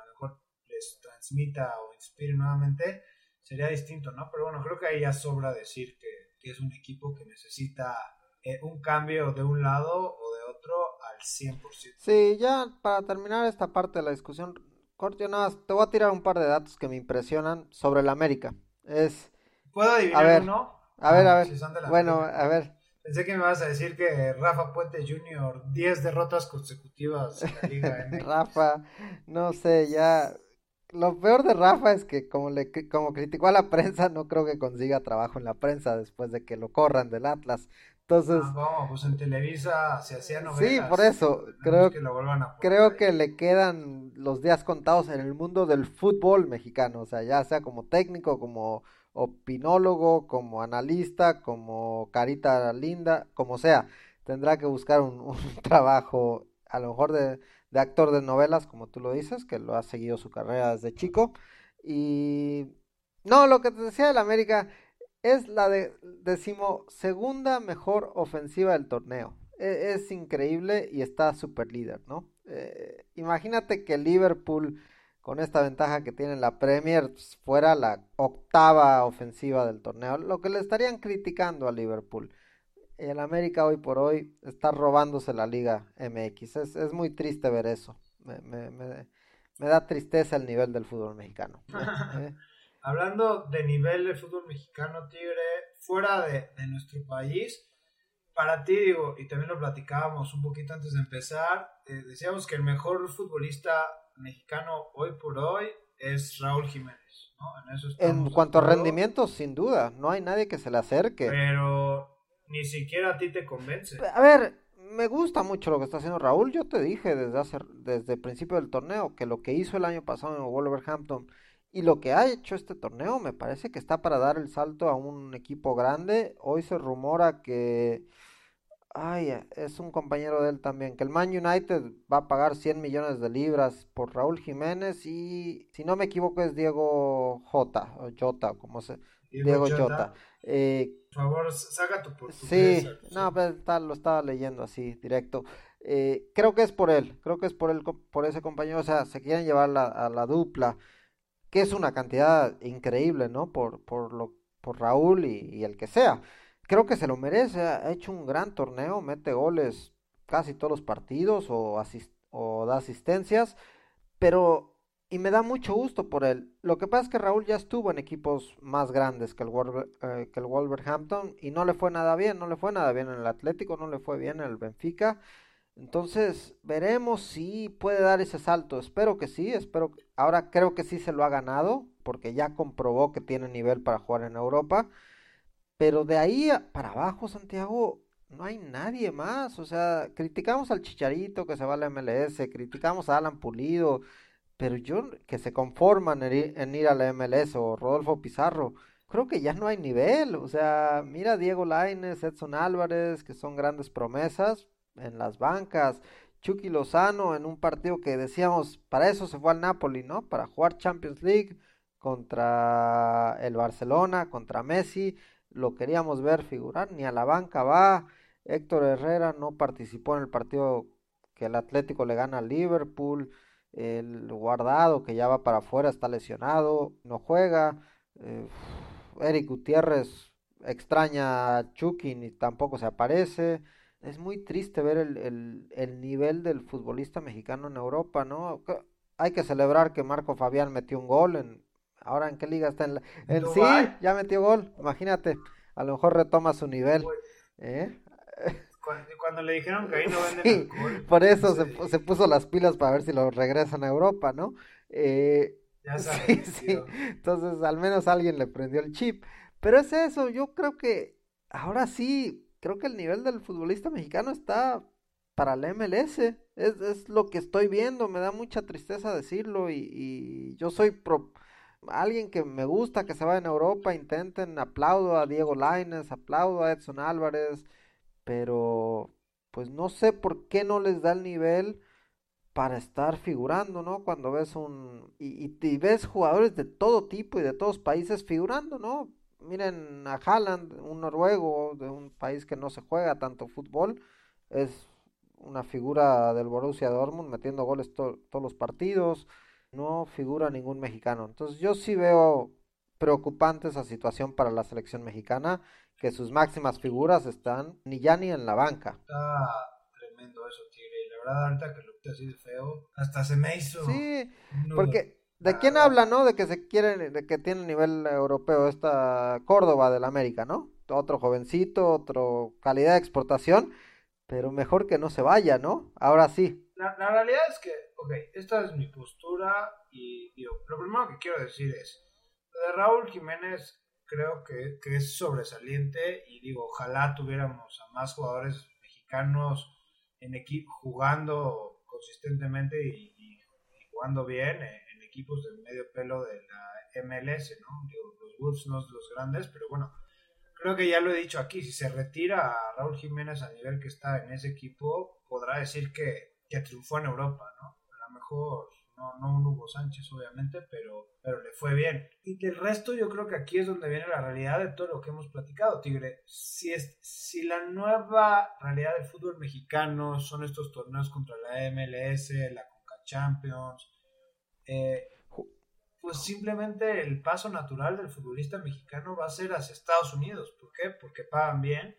transmita o inspire nuevamente, sería distinto, ¿no? Pero bueno, creo que ahí ya sobra decir que, es un equipo que necesita eh, un cambio de un lado o de otro al 100%. Sí, ya para terminar esta parte de la discusión, Cortio, nada te voy a tirar un par de datos que me impresionan sobre la América. Es... ¿Puedo adivinar a ver, uno? A ver, a ah, ver. bueno, a ver. Pensé que me vas a decir que Rafa Puente Jr., 10 derrotas consecutivas en la Liga Rafa, no sé, ya lo peor de Rafa es que como le como criticó a la prensa, no creo que consiga trabajo en la prensa después de que lo corran del Atlas. Entonces, ah, pues en Televisa se hacía novelas. Sí, por eso creo que, creo que le quedan los días contados en el mundo del fútbol mexicano, o sea, ya sea como técnico, como opinólogo, como analista, como carita linda, como sea, tendrá que buscar un, un trabajo a lo mejor de de actor de novelas, como tú lo dices, que lo ha seguido su carrera desde chico. Y no, lo que te decía del América es la de segunda mejor ofensiva del torneo. E, es, increíble y está super líder, ¿no? Eh, imagínate que Liverpool, con esta ventaja que tiene la Premier, pues, fuera la octava ofensiva del torneo. Lo que le estarían criticando a Liverpool el América hoy por hoy está robándose la Liga MX. Es, muy triste ver eso. Me, da tristeza el nivel del fútbol mexicano. ¿Eh? Hablando de nivel del fútbol mexicano, Tigre, fuera de, nuestro país, para ti, digo, y también lo platicábamos un poquito antes de empezar, eh, decíamos que el mejor futbolista mexicano hoy por hoy es Raúl Jiménez. En, en cuanto a rendimiento, sin duda, no hay nadie que se le acerque. Pero ni siquiera a ti te convence. A ver, me gusta mucho lo que está haciendo Raúl. Yo te dije desde hace, desde el principio del torneo que lo que hizo el año pasado en Wolverhampton y lo que ha hecho este torneo me parece que está para dar el salto a un equipo grande. Hoy se rumora que ay, es un compañero de él también, que el Man United va a pagar 100 millones de libras por Raúl Jiménez y si no me equivoco es Diego J o Jota, como se Diego, Jota. Eh, por favor, saca tu Sí, no, pero lo estaba leyendo así, directo. Eh, creo que es por él, creo que es por él, por ese compañero, o sea, se quieren llevar a la dupla, que es una cantidad increíble, ¿no? Por, por, lo, por Raúl y, el que sea. Creo que se lo merece, ha hecho un gran torneo, mete goles casi todos los partidos o, o da asistencias, pero y me da mucho gusto por él. Lo que pasa es que Raúl ya estuvo en equipos más grandes que el, eh, que el Wolverhampton y no le fue nada bien, no le fue nada bien en el Atlético, no le fue bien en el Benfica. Entonces veremos si puede dar ese salto. Espero que sí, espero ahora creo que sí se lo ha ganado porque ya comprobó que tiene nivel para jugar en Europa. Pero de ahí para abajo, Santiago, no hay nadie más. O sea, criticamos al Chicharito que se va a la MLS, criticamos a Alan Pulido, pero yo que se conforman en ir, a la MLS o Rodolfo Pizarro, creo que ya no hay nivel. O sea, mira Diego Laines, Edson Álvarez, que son grandes promesas en las bancas. Chucky Lozano en un partido que decíamos, para eso se fue al Napoli, ¿no? Para jugar Champions League contra el Barcelona, contra Messi. lo queríamos ver figurar, ni a la banca va. Héctor Herrera no participó en el partido que el Atlético le gana al Liverpool. El guardado que ya va para afuera está lesionado, no juega. Eh, Eric Gutiérrez extraña a Chucky y tampoco se aparece. Es muy triste ver el, el, nivel del futbolista mexicano en Europa, ¿no? Hay que celebrar que Marco Fabián metió un gol. En, ¿Ahora en qué liga está? En, en sí, ya metió gol. Imagínate, a lo mejor retoma su nivel. ¿eh? Cuando, le dijeron que ahí no venden alcohol, Por eso se, se, puso las pilas para ver si lo regresan a Europa, ¿no? Eh, ya sabes, sí, sí. Entonces, al menos alguien le prendió el chip. Pero es eso, yo creo que ahora sí, creo que el nivel del futbolista mexicano está para la MLS. Es, es lo que estoy viendo, me da mucha tristeza decirlo y, y yo soy pro, alguien que me gusta que se vaya en Europa, intenten, aplaudo a Diego Laines, aplaudo a Edson Álvarez, pero pues no sé por qué no les da el nivel para estar figurando, ¿no? Cuando ves un... Y, y, ves jugadores de todo tipo y de todos países figurando, ¿no? Miren a Haaland, un noruego de un país que no se juega tanto fútbol, es una figura del Borussia Dortmund metiendo goles todos los partidos, no figura ningún mexicano. Entonces yo sí veo preocupante esa situación para la selección mexicana, que sus máximas figuras están ni ya ni en la banca. Está tremendo eso, Tigre. Y la verdad, ahorita que lo así de feo, hasta se me hizo. Sí, porque ¿de quién habla, no? De que se quiere, de que tiene nivel europeo esta Córdoba del América, ¿no? Otro jovencito, otro calidad de exportación, pero mejor que no se vaya, ¿no? Ahora sí. La, la realidad es que, ok, esta es mi postura y digo, lo primero que quiero decir es, de Raúl Jiménez creo que, que, es sobresaliente y digo, ojalá tuviéramos a más jugadores mexicanos en equipo jugando consistentemente y, y, jugando bien en, equipos del medio pelo de la MLS, ¿no? Digo, los Wolves no son los grandes, pero bueno, creo que ya lo he dicho aquí, si se retira a Raúl Jiménez a nivel que está en ese equipo, podrá decir que, que triunfó en Europa, ¿no? A lo mejor no, no un Hugo Sánchez obviamente, pero, pero le fue bien. Y del resto yo creo que aquí es donde viene la realidad de todo lo que hemos platicado, Tigre. Si, es, si la nueva realidad del fútbol mexicano son estos torneos contra la MLS, la Conca Champions, eh, pues simplemente el paso natural del futbolista mexicano va a ser hacia Estados Unidos. ¿Por qué? Porque pagan bien,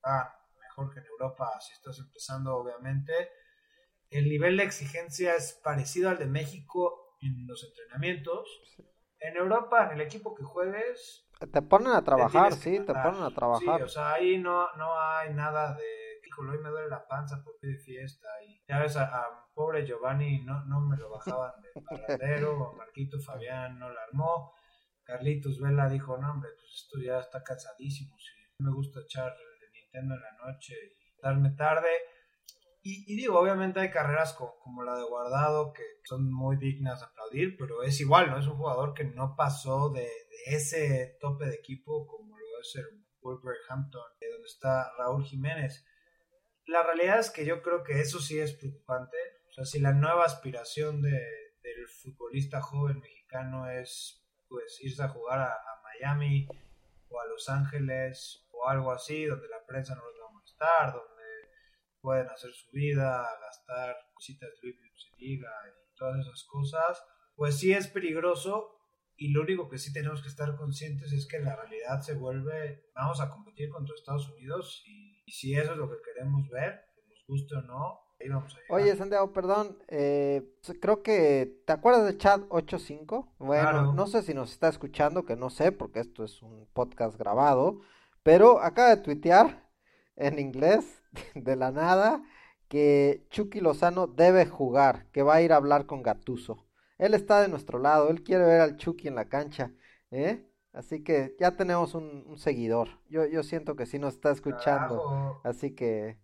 pagan mejor que en Europa si estás empezando obviamente el nivel de exigencia es parecido al de México en los entrenamientos. En Europa, en el equipo que juegues... Te ponen a trabajar, sí, te ponen a trabajar. Sí, o sea, ahí no, no hay nada de, hoy me duele la panza porque de fiesta. Y ya ves, a, pobre Giovanni no, no me lo bajaban de paradero, Marquito Fabián no la armó. Carlitos Vela dijo, no, hombre, pues esto ya está cansadísimo. Si me gusta echar el Nintendo en la noche y darme tarde y, digo, obviamente hay carreras como, la de Guardado que son muy dignas de aplaudir, pero es igual, ¿no? Es un jugador que no pasó de, ese tope de equipo como lo es el Wolverhampton, donde está Raúl Jiménez. La realidad es que yo creo que eso sí es preocupante. O sea, si la nueva aspiración de, del futbolista joven mexicano es pues irse a jugar a, Miami o a Los Ángeles o algo así, donde la prensa no los va a molestar, donde pueden hacer su vida, gastar cositas de liga y todas esas cosas, pues sí es peligroso y lo único que sí tenemos que estar conscientes es que la realidad se vuelve, vamos a competir contra Estados Unidos y, si eso es lo que queremos ver, nos guste o no, ahí vamos a llegar. Oye, Santiago, perdón, eh, creo que, ¿te acuerdas del chat 85? Bueno, no sé si nos está escuchando, que no sé, porque esto es un podcast grabado, pero acaba de tuitear en inglés de la nada que Chucky Lozano debe jugar, que va a ir a hablar con Gatuso. Él está de nuestro lado, él quiere ver al Chucky en la cancha, ¿eh? Así que ya tenemos un, seguidor. Yo, yo siento que sí nos está escuchando. Así que...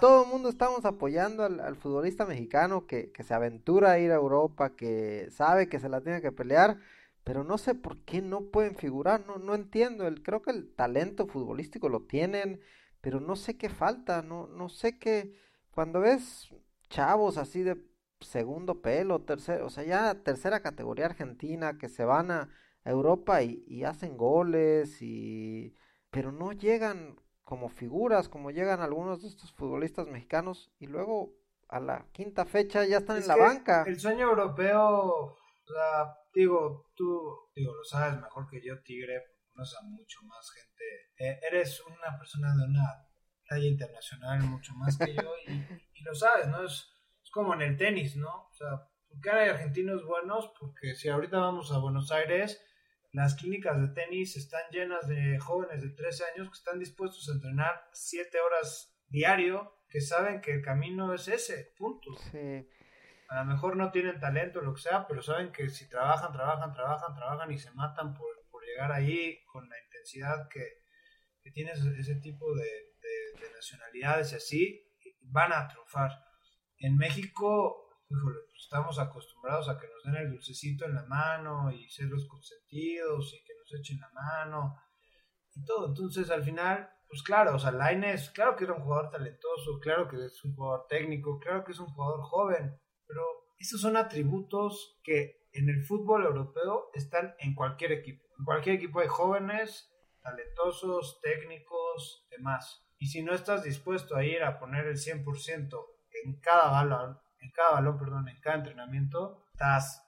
Todo el mundo estamos apoyando al, futbolista mexicano que, que, se aventura a ir a Europa, que sabe que se la tiene que pelear, pero no sé por qué no pueden figurar, no, no entiendo. El, creo que el talento futbolístico lo tienen, pero no sé qué falta, no, no sé qué, cuando ves chavos así de segundo pelo, tercero, o sea, ya tercera categoría argentina que se van a, Europa y, y hacen goles y pero no llegan como figuras, como llegan algunos de estos futbolistas mexicanos y luego a la quinta fecha ya están en la banca. El sueño europeo, digo, tú digo, lo sabes mejor que yo, Tigre, conoces a mucho más gente. Eh, eres una persona de una talla internacional mucho más que yo y, lo sabes, ¿no? Es, es, como en el tenis, ¿no? O sea, ¿por qué hay argentinos buenos? Porque si ahorita vamos a Buenos Aires, las clínicas de tenis están llenas de jóvenes de 13 años que están dispuestos a entrenar 7 horas diario, que saben que el camino es ese, punto. Sí. A lo mejor no tienen talento, lo que sea, pero saben que si trabajan, trabajan, trabajan, trabajan y se matan por, llegar ahí con la intensidad que, que tienes ese tipo de, de, nacionalidades y así, van a triunfar. En México, híjole, pues estamos acostumbrados a que nos den el dulcecito en la mano y ser los consentidos y que nos echen la mano y todo. Entonces, al final, pues claro, o sea, Laines, claro que era un jugador talentoso, claro que es un jugador técnico, claro que es un jugador joven, pero esos son atributos que en el fútbol europeo están en cualquier equipo. En cualquier equipo hay jóvenes, talentosos, técnicos, demás. Y si no estás dispuesto a ir a poner el 100% en cada balón, en cada balón, perdón, en cada entrenamiento, estás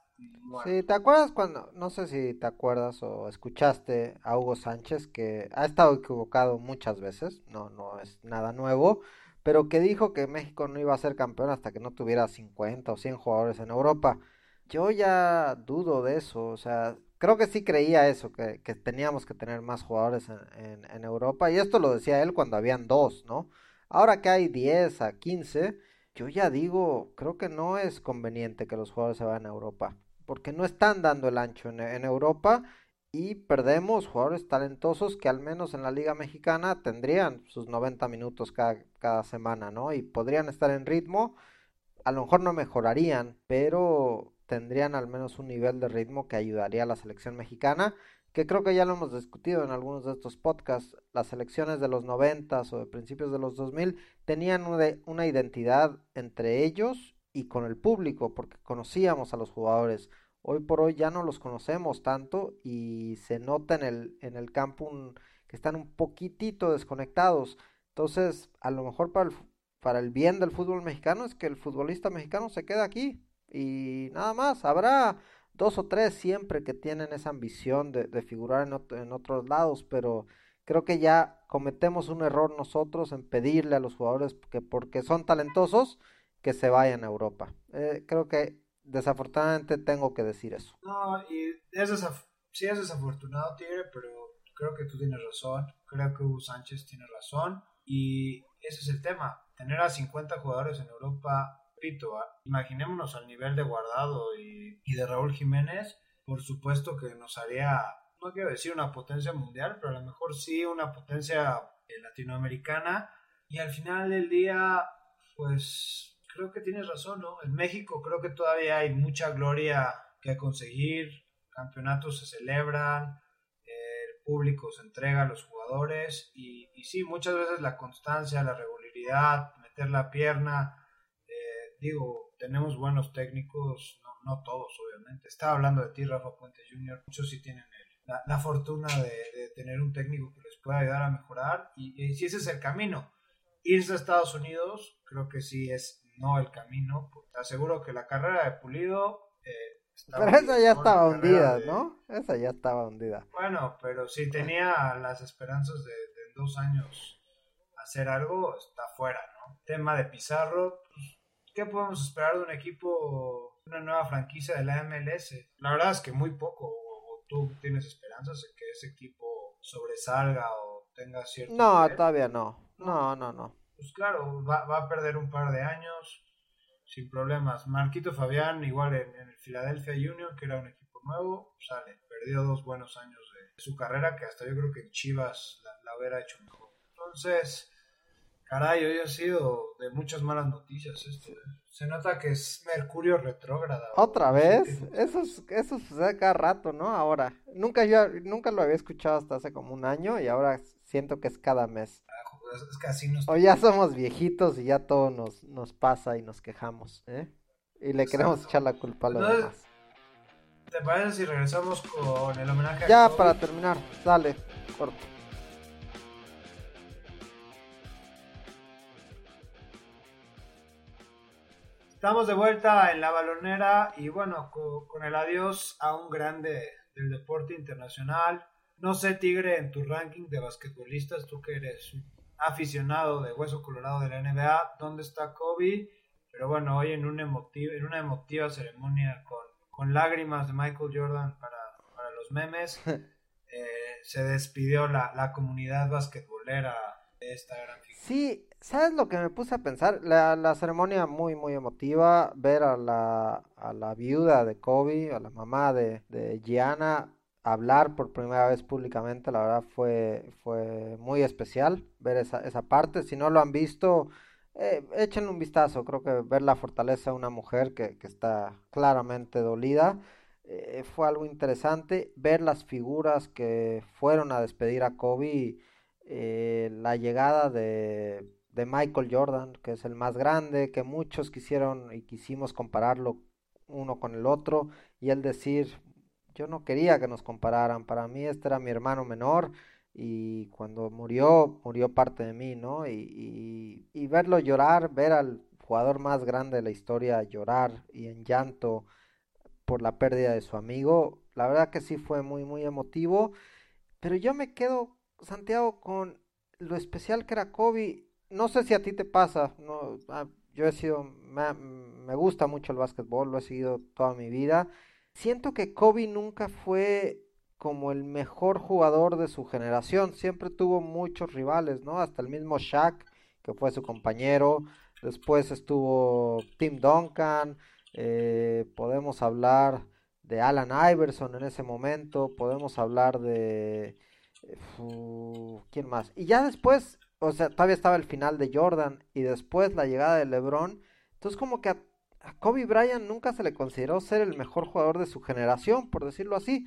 Sí, ¿te acuerdas cuando, no sé si te acuerdas o escuchaste a Hugo Sánchez que ha estado equivocado muchas veces, no, no es nada nuevo, pero que dijo que México no iba a ser campeón hasta que no tuviera 50 o 100 jugadores en Europa. Yo ya dudo de eso, o sea, creo que sí creía eso, que, teníamos que tener más jugadores en, en, Europa, y esto lo decía él cuando habían dos, ¿no? Ahora que hay 10 a 15, yo ya digo, creo que no es conveniente que los jugadores se vayan a Europa porque no están dando el ancho en, Europa y perdemos jugadores talentosos que al menos en la Liga Mexicana tendrían sus 90 minutos cada, semana, ¿no? Y podrían estar en ritmo, a lo mejor no mejorarían, pero tendrían al menos un nivel de ritmo que ayudaría a la selección mexicana, que creo que ya lo hemos discutido en algunos de estos podcasts, las selecciones de los 90 o de principios de los 2000 tenían una identidad entre ellos y con el público, porque conocíamos a los jugadores. Hoy por hoy ya no los conocemos tanto y se nota en el, en el campo que están un poquitito desconectados. Entonces, a lo mejor para el, para el bien del fútbol mexicano es que el futbolista mexicano se quede aquí y nada más. Habrá dos o tres siempre que tienen esa ambición de, figurar en otros lados, pero creo que ya cometemos un error nosotros en pedirle a los jugadores que porque son talentosos que se vayan a Europa. Eh, creo que desafortunadamente tengo que decir eso. No, y es sí es desafortunado, Tigre, pero creo que tú tienes razón. Creo que Hugo Sánchez tiene razón. Y ese es el tema. Tener a 50 jugadores en Europa, repito, imaginémonos al nivel de Guardado y de Raúl Jiménez. Por supuesto que nos haría, no quiero decir una potencia mundial, pero a lo mejor sí una potencia eh, latinoamericana. Y al final del día, pues creo que tienes razón, ¿no? En México creo que todavía hay mucha gloria que conseguir, campeonatos se celebran, el público se entrega a los jugadores y, sí, muchas veces la constancia, la regularidad, meter la pierna, eh, digo, tenemos buenos técnicos, no, no, todos obviamente. Estaba hablando de ti, Rafa Puente Jr., muchos sí tienen la, la, fortuna de, tener un técnico que les pueda ayudar a mejorar y, y si ese es el camino. Irse a Estados Unidos, creo que sí es no el camino. Te aseguro que la carrera de Pulido... Eh, pero esa ya estaba hundida, ¿no? Esa ya estaba hundida. Bueno, pero si tenía las esperanzas de, en dos años hacer algo, está fuera, ¿no? Tema de Pizarro, pues, ¿qué podemos esperar de un equipo, una nueva franquicia de la MLS? La verdad es que muy poco. Tú tienes esperanzas de que ese equipo sobresalga o tenga cierto. No, todavía no. No, no, no pues claro, va, a perder un par de años sin problemas. Marquito Fabián, igual en, el Philadelphia Union, que era un equipo nuevo, sale. Perdió dos buenos años de, su carrera, que hasta yo creo que en Chivas la, la hubiera hecho mejor. Entonces, caray, hoy ha sido de muchas malas noticias esto. ¿eh? Se nota que es Mercurio retrógrada. ¿Otra vez? Eso, es, eso sucede cada rato, ¿no? Ahora. Nunca, yo, nunca lo había escuchado hasta hace como un año y ahora siento que es cada mes. O ya somos viejitos y ya todo nos, nos pasa y nos quejamos, ¿eh? Y le queremos echar la culpa a los demás. ¿Te parece si regresamos con el homenaje Ya a para terminar, dale, corto. Estamos de vuelta en la balonera y bueno, co- con, el adiós a un grande del deporte internacional. No sé, Tigre, en tu ranking de basquetbolistas, tú que eres aficionado de Hueso Colorado de la NBA, ¿dónde está Kobe? Pero bueno, hoy en, un emotivo, en una emotiva ceremonia con, con lágrimas de Michael Jordan para, para los memes, eh, se despidió la, la comunidad basquetbolera de esta gran figura. Sí, ¿sabes lo que me puse a pensar? La, la ceremonia muy, muy emotiva, ver a la, a la viuda de Kobe, a la mamá de, de Gianna, hablar por primera vez públicamente, la verdad fue, fue muy especial ver esa, esa parte. Si no lo han visto, eh, échenle un vistazo, creo que ver la fortaleza de una mujer que, que está claramente dolida. eh, fue algo interesante ver las figuras que fueron a despedir a Kobe eh, la llegada de, de Michael Jordan, que es el más grande, que muchos quisieron y quisimos compararlo uno con el otro, y él decir, yo no quería que nos compararan, para mí este era mi hermano menor, y cuando murió, murió parte de mí, ¿no? Y, y, y verlo llorar, ver al jugador más grande de la historia llorar y en llanto por la pérdida de su amigo, la verdad que sí fue muy, muy emotivo, pero yo me quedo Santiago, con lo especial que era Kobe, no sé si a ti te pasa, ah, yo he sido, me, gusta mucho el básquetbol, lo he seguido toda mi vida. Siento que Kobe nunca fue como el mejor jugador de su generación, siempre tuvo muchos rivales, ¿no? Hasta el mismo Shaq, que fue su compañero, después estuvo Tim Duncan, eh, podemos hablar de Alan Iverson en ese momento, podemos hablar de... ¿Quién más? Y ya después, o sea, todavía estaba el final de Jordan y después la llegada de LeBron. Entonces como que a, a, Kobe Bryant nunca se le consideró ser el mejor jugador de su generación, por decirlo así.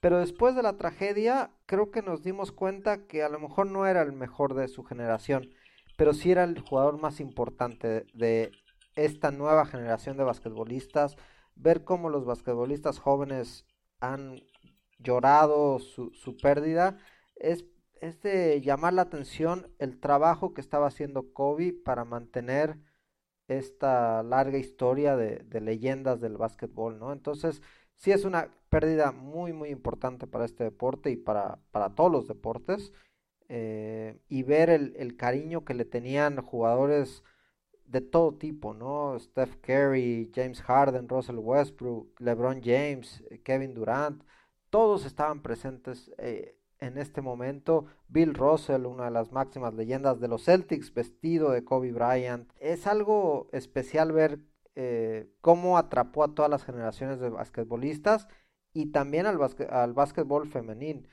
Pero después de la tragedia, creo que nos dimos cuenta que a lo mejor no era el mejor de su generación, pero sí era el jugador más importante de, esta nueva generación de basquetbolistas. Ver cómo los basquetbolistas jóvenes han llorado su, su pérdida es, es, de llamar la atención el trabajo que estaba haciendo Kobe para mantener esta larga historia de, leyendas del básquetbol, ¿no? Entonces, sí es una pérdida muy, muy importante para este deporte y para, para todos los deportes. Eh, y ver el, el, cariño que le tenían jugadores de todo tipo, ¿no? Steph Curry, James Harden, Russell Westbrook, LeBron James, Kevin Durant, todos estaban presentes eh, en este momento. Bill Russell, una de las máximas leyendas de los Celtics, vestido de Kobe Bryant. Es algo especial ver eh, cómo atrapó a todas las generaciones de basquetbolistas y también al, basque al básquetbol femenil.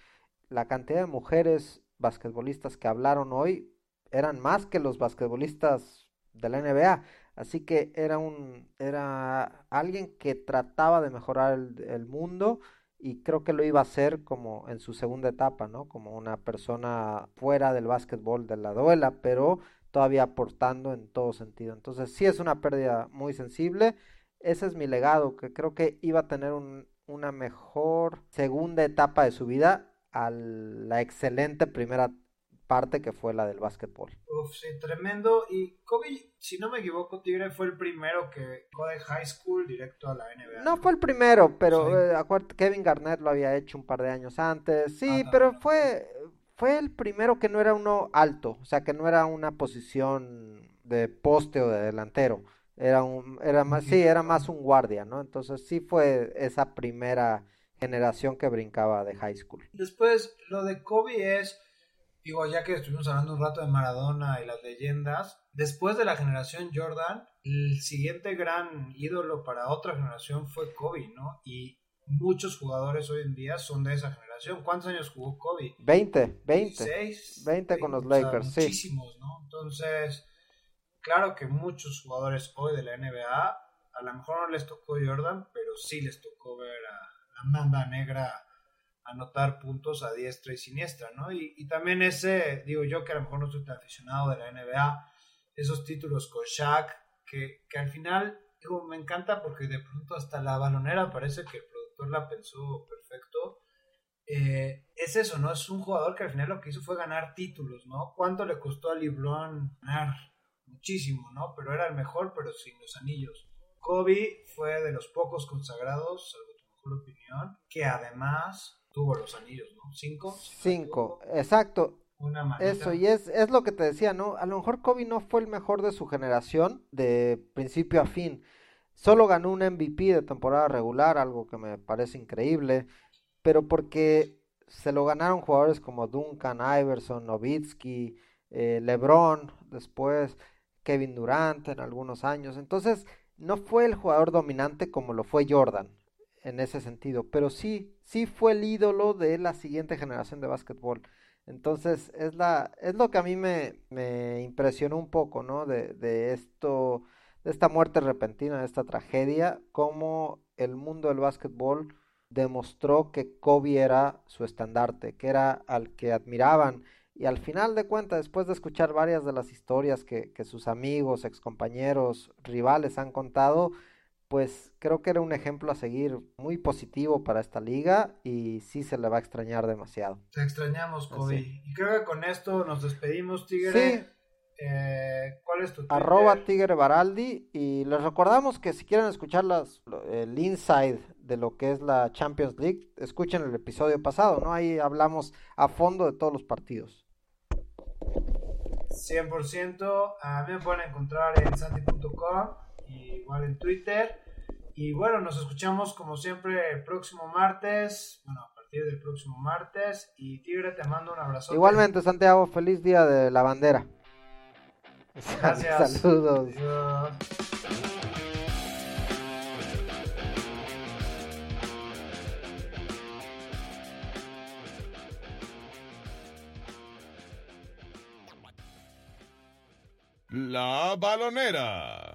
La cantidad de mujeres basquetbolistas que hablaron hoy eran más que los basquetbolistas de la NBA. Así que era un era alguien que trataba de mejorar el, el, mundo y creo que lo iba a hacer como en su segunda etapa, ¿no? Como una persona fuera del básquetbol de la duela, pero todavía aportando en todo sentido. Entonces sí es una pérdida muy sensible. Ese es mi legado, que creo que iba a tener un, una mejor segunda etapa de su vida a la excelente primera parte que fue la del básquetbol. Uf, sí, tremendo. Y Kobe, si no me equivoco, Tigre fue el primero que fue de high school directo a la NBA. No fue el primero, pero sí. eh, acuérdate, Kevin Garnett lo había hecho un par de años antes. Sí, ah, no, pero no, fue, fue el primero que no era uno alto, o sea, que no era una posición de poste o de delantero. Era un, era más, sí, era más un guardia, ¿no? Entonces sí fue esa primera generación que brincaba de high school. Después, lo de Kobe es digo, ya que estuvimos hablando un rato de Maradona y las leyendas, después de la generación Jordan, el siguiente gran ídolo para otra generación fue Kobe, ¿no? Y muchos jugadores hoy en día son de esa generación. ¿Cuántos años jugó Kobe? 20, 20. 16, 20 con los Lakers, o sea, muchísimos, sí. ¿no? Entonces, claro que muchos jugadores hoy de la NBA, a lo mejor no les tocó Jordan, pero sí les tocó ver a la mamba negra anotar puntos a diestra y siniestra, ¿no? Y, y, también ese, digo yo que a lo mejor no soy tan aficionado de la NBA, esos títulos con Shaq, que, que al final, digo, me encanta porque de pronto hasta la balonera parece que el doctor la pensó perfecto. Eh, es eso, ¿no? Es un jugador que al final lo que hizo fue ganar títulos, ¿no? ¿Cuánto le costó a LeBron ganar? Muchísimo, ¿no? Pero era el mejor, pero sin los anillos. Kobe fue de los pocos consagrados, salvo tu mejor opinión, que además tuvo los anillos, ¿no? Cinco. Cinco, exacto. Una Eso, y es, es lo que te decía, ¿no? A lo mejor Kobe no fue el mejor de su generación, de principio a fin. Solo ganó un MVP de temporada regular, algo que me parece increíble, pero porque se lo ganaron jugadores como Duncan, Iverson, Novitsky, eh, LeBron, después Kevin Durant en algunos años. Entonces, no fue el jugador dominante como lo fue Jordan en ese sentido, pero sí, sí fue el ídolo de la siguiente generación de básquetbol. Entonces, es, la, es lo que a mí me, me impresionó un poco, ¿no? De, de, esto, de esta muerte repentina, de esta tragedia, cómo el mundo del básquetbol demostró que Kobe era su estandarte, que era al que admiraban. Y al final de cuentas, después de escuchar varias de las historias que, que sus amigos, excompañeros, rivales han contado, pues creo que era un ejemplo a seguir muy positivo para esta liga y sí se le va a extrañar demasiado. Te extrañamos, Kobe. Y creo que con esto nos despedimos, Tigre. Sí. Eh, ¿Cuál es tu Twitter? Arroba Tigre Baraldi. Y les recordamos que si quieren escuchar las, el inside de lo que es la Champions League, escuchen el episodio pasado, ¿no? Ahí hablamos a fondo de todos los partidos. 100%. A mí me pueden encontrar en santi.com igual en Twitter. Y bueno, nos escuchamos como siempre el próximo martes. Bueno, a partir del próximo martes. Y Tigre, te mando un abrazo. Igualmente, Santiago, feliz día de la bandera. Gracias. Saludos. La balonera.